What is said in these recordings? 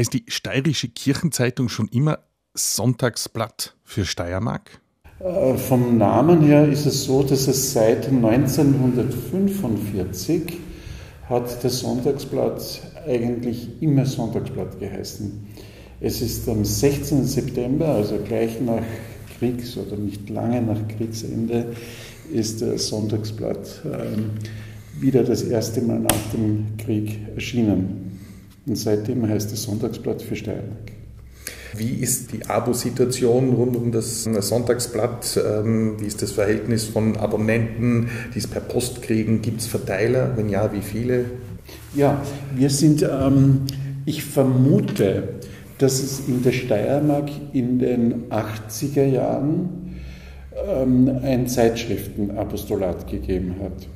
Heißt die Steirische Kirchenzeitung schon immer Sonntagsblatt für Steiermark? Äh, vom Namen her ist es so, dass es seit 1945 hat das Sonntagsblatt eigentlich immer Sonntagsblatt geheißen. Es ist am 16. September, also gleich nach Kriegs- oder nicht lange nach Kriegsende, ist das Sonntagsblatt ähm, wieder das erste Mal nach dem Krieg erschienen. Und seitdem heißt es Sonntagsblatt für Steiermark. Wie ist die Abo-Situation rund um das Sonntagsblatt? Ähm, wie ist das Verhältnis von Abonnenten, die es per Post kriegen? Gibt es Verteiler? Wenn ja, wie viele? Ja, wir sind, ähm, ich vermute, dass es in der Steiermark in den 80er Jahren ähm, ein Zeitschriftenapostolat gegeben hat.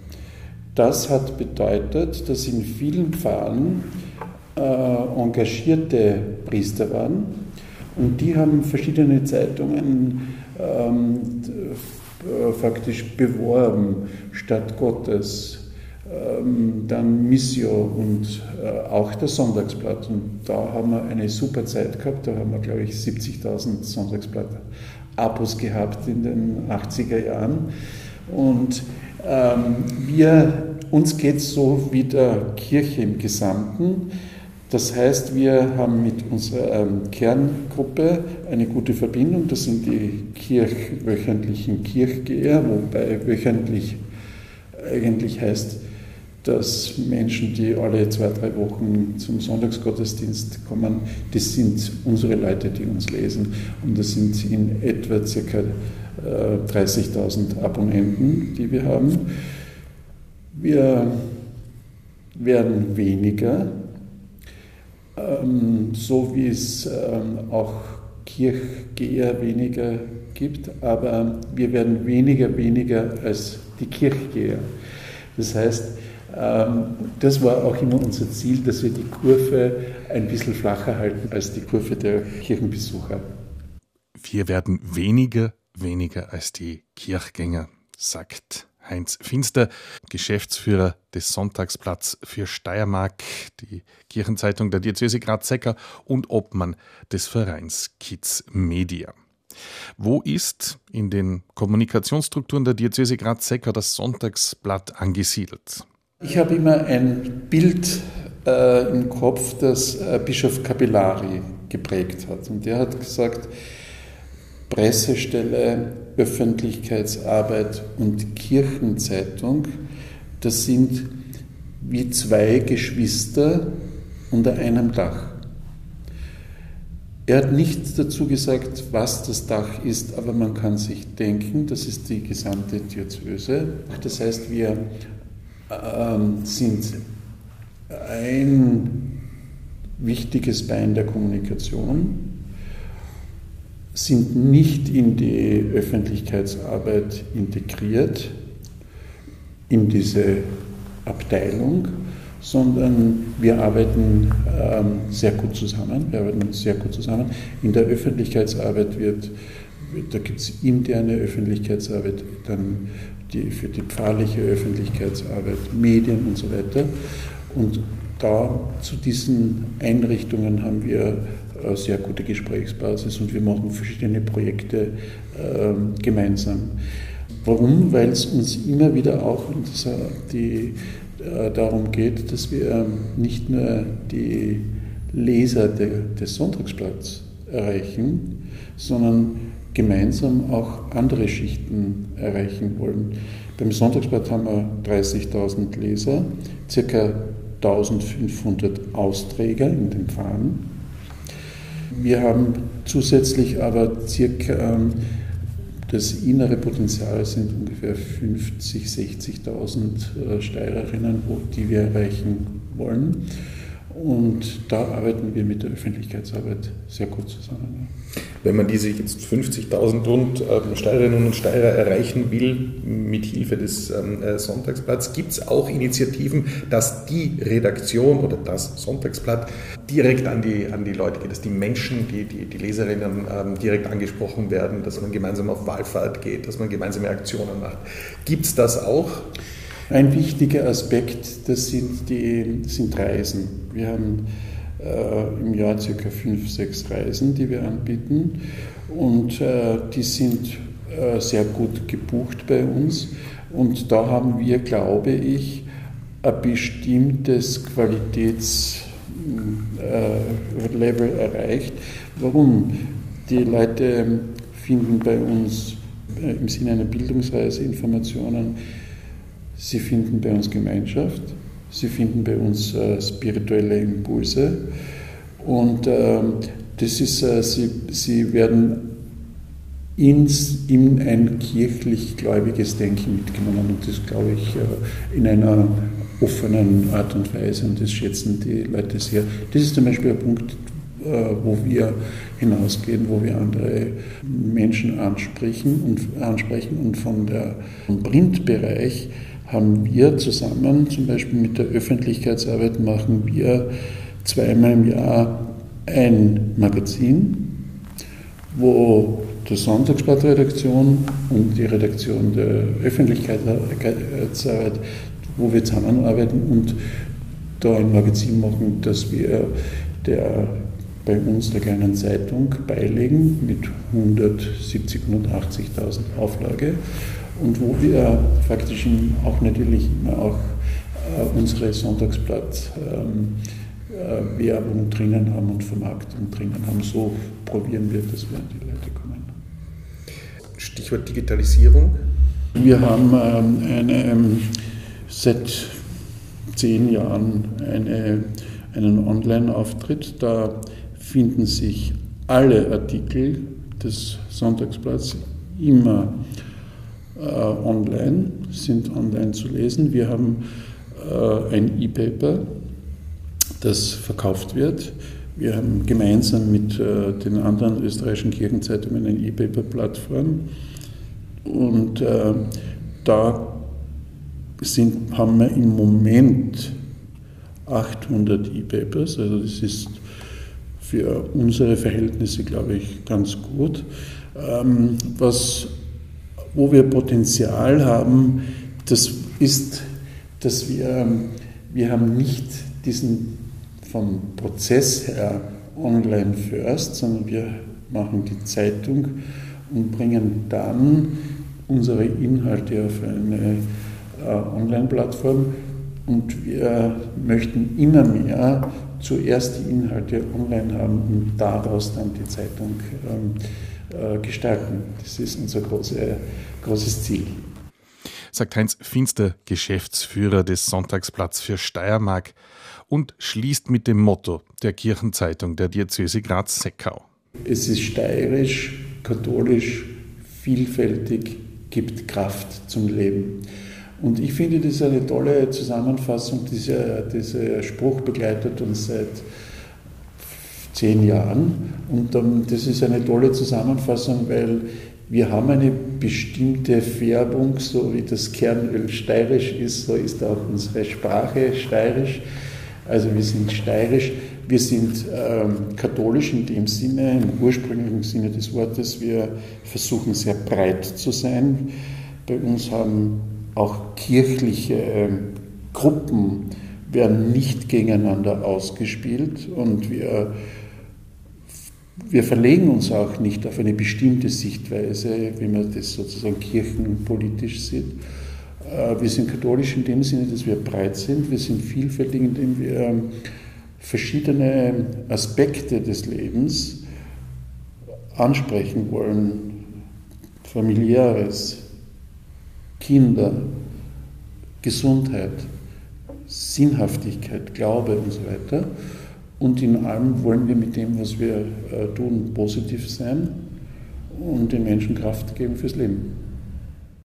Das hat bedeutet, dass in vielen Pfarren äh, engagierte Priester waren und die haben verschiedene Zeitungen ähm, äh, faktisch beworben, Stadt Gottes, ähm, dann Missio und äh, auch das Sonntagsblatt. Und da haben wir eine super Zeit gehabt, da haben wir, glaube ich, 70.000 Sonntagsblatt-Abos gehabt in den 80er Jahren. Und ähm, wir, uns geht es so wie der Kirche im Gesamten. Das heißt, wir haben mit unserer ähm, Kerngruppe eine gute Verbindung. Das sind die Kirch, wöchentlichen Kirchgeher, wobei wöchentlich eigentlich heißt, dass Menschen, die alle zwei, drei Wochen zum Sonntagsgottesdienst kommen, das sind unsere Leute, die uns lesen. Und das sind in etwa ca. 30.000 äh, Abonnenten, die wir haben. Wir werden weniger, ähm, so wie es ähm, auch Kirchgeher weniger gibt, aber wir werden weniger weniger als die Kirchgeher. Das heißt, ähm, das war auch immer unser Ziel, dass wir die Kurve ein bisschen flacher halten als die Kurve der Kirchenbesucher. Wir werden weniger, weniger als die Kirchgänger, sagt Heinz Finster, Geschäftsführer des Sonntagsplatz für Steiermark, die Kirchenzeitung der Diözese Graz-Secker und Obmann des Vereins Kids Media. Wo ist in den Kommunikationsstrukturen der Diözese Graz-Secker das Sonntagsblatt angesiedelt? Ich habe immer ein Bild äh, im Kopf, das äh, Bischof Capillari geprägt hat. Und der hat gesagt, Pressestelle, Öffentlichkeitsarbeit und Kirchenzeitung, das sind wie zwei Geschwister unter einem Dach. Er hat nichts dazu gesagt, was das Dach ist, aber man kann sich denken, das ist die gesamte Diözese. Das heißt, wir ähm, sind ein wichtiges Bein der Kommunikation, sind nicht in die Öffentlichkeitsarbeit integriert, in diese Abteilung, sondern wir arbeiten ähm, sehr gut zusammen. Wir arbeiten sehr gut zusammen. In der Öffentlichkeitsarbeit wird, da gibt es interne Öffentlichkeitsarbeit, dann die, für die pfarrliche Öffentlichkeitsarbeit, Medien und so weiter. Und da zu diesen Einrichtungen haben wir eine sehr gute Gesprächsbasis und wir machen verschiedene Projekte äh, gemeinsam. Warum? Weil es uns immer wieder auch die, äh, darum geht, dass wir nicht nur die Leser de, des Sonntagsblatts erreichen, sondern gemeinsam auch andere Schichten erreichen wollen. Beim Sonntagsblatt haben wir 30.000 Leser, circa 1500 Austräger in den Pfarren. Wir haben zusätzlich aber circa ähm, das innere Potenzial sind ungefähr 50, 60.000 äh, Steirerinnen, die wir erreichen wollen. Und da arbeiten wir mit der Öffentlichkeitsarbeit sehr gut zusammen. Wenn man diese jetzt 50.000 rund ähm, Steirerinnen und Steirer erreichen will, mit Hilfe des ähm, äh, Sonntagsblatts, gibt es auch Initiativen, dass die Redaktion oder das Sonntagsblatt direkt an die, an die Leute geht, dass die Menschen, die, die, die Leserinnen ähm, direkt angesprochen werden, dass man gemeinsam auf Wahlfahrt geht, dass man gemeinsame Aktionen macht. Gibt es das auch? Ein wichtiger Aspekt, das sind, die, das sind Reisen. Wir haben äh, im Jahr circa fünf, sechs Reisen, die wir anbieten. Und äh, die sind äh, sehr gut gebucht bei uns. Und da haben wir, glaube ich, ein bestimmtes Qualitätslevel erreicht. Warum? Die Leute finden bei uns im Sinne einer Bildungsreise Informationen, sie finden bei uns Gemeinschaft, sie finden bei uns äh, spirituelle Impulse und äh, das ist, äh, sie, sie werden ins, in ein kirchlich-gläubiges Denken mitgenommen und das glaube ich äh, in einer offenen Art und Weise und das schätzen die Leute sehr. Das ist zum Beispiel ein Punkt, äh, wo wir hinausgehen, wo wir andere Menschen ansprechen und, ansprechen und von der vom Printbereich haben wir zusammen, zum Beispiel mit der Öffentlichkeitsarbeit, machen wir zweimal im Jahr ein Magazin, wo die Sonntagsblattredaktion und die Redaktion der Öffentlichkeitsarbeit, wo wir zusammenarbeiten und da ein Magazin machen, das wir der, bei uns der kleinen Zeitung beilegen mit 170.000, 180.000 Auflage und wo wir faktisch auch natürlich immer auch äh, unsere Sonntagsblatt ähm, äh, drinnen haben und Vermarktung drinnen haben. So probieren wir, dass wir an die Leute kommen. Stichwort Digitalisierung. Wir haben ähm, eine, ähm, seit zehn Jahren eine, einen Online-Auftritt. Da finden sich alle Artikel des Sonntagsblatts immer online, sind online zu lesen. Wir haben äh, ein E-Paper, das verkauft wird. Wir haben gemeinsam mit äh, den anderen österreichischen Kirchenzeitungen eine E-Paper-Plattform und äh, da sind, haben wir im Moment 800 E-Papers, also das ist für unsere Verhältnisse, glaube ich, ganz gut. Ähm, was, wo wir Potenzial haben, das ist, dass wir, wir haben nicht diesen vom Prozess her online first, sondern wir machen die Zeitung und bringen dann unsere Inhalte auf eine äh, Online-Plattform. Und wir möchten immer mehr zuerst die Inhalte online haben und daraus dann die Zeitung ähm, äh, gestalten. Das ist unser große, großes Ziel. Sagt Heinz Finster, Geschäftsführer des Sonntagsplatz für Steiermark und schließt mit dem Motto der Kirchenzeitung der Diözese Graz-Seckau. Es ist steirisch, katholisch, vielfältig, gibt Kraft zum Leben. Und ich finde, das ist eine tolle Zusammenfassung. Dieser, dieser Spruch begleitet uns seit zehn Jahren. Und das ist eine tolle Zusammenfassung, weil wir haben eine bestimmte Färbung, so wie das Kernöl steirisch ist, so ist auch unsere Sprache steirisch. Also wir sind steirisch, wir sind ähm, katholisch in dem Sinne, im ursprünglichen Sinne des Wortes. Wir versuchen sehr breit zu sein. Bei uns haben auch kirchliche äh, Gruppen werden nicht gegeneinander ausgespielt und wir, wir verlegen uns auch nicht auf eine bestimmte Sichtweise, wie man das sozusagen kirchenpolitisch sieht äh, wir sind katholisch in dem Sinne, dass wir breit sind. Wir sind vielfältig, indem wir ähm, verschiedene Aspekte des Lebens ansprechen wollen. Familiäres, Kinder, Gesundheit, Sinnhaftigkeit, Glaube und so weiter. Und in allem wollen wir mit dem, was wir äh, tun, positiv sein und den Menschen Kraft geben fürs Leben.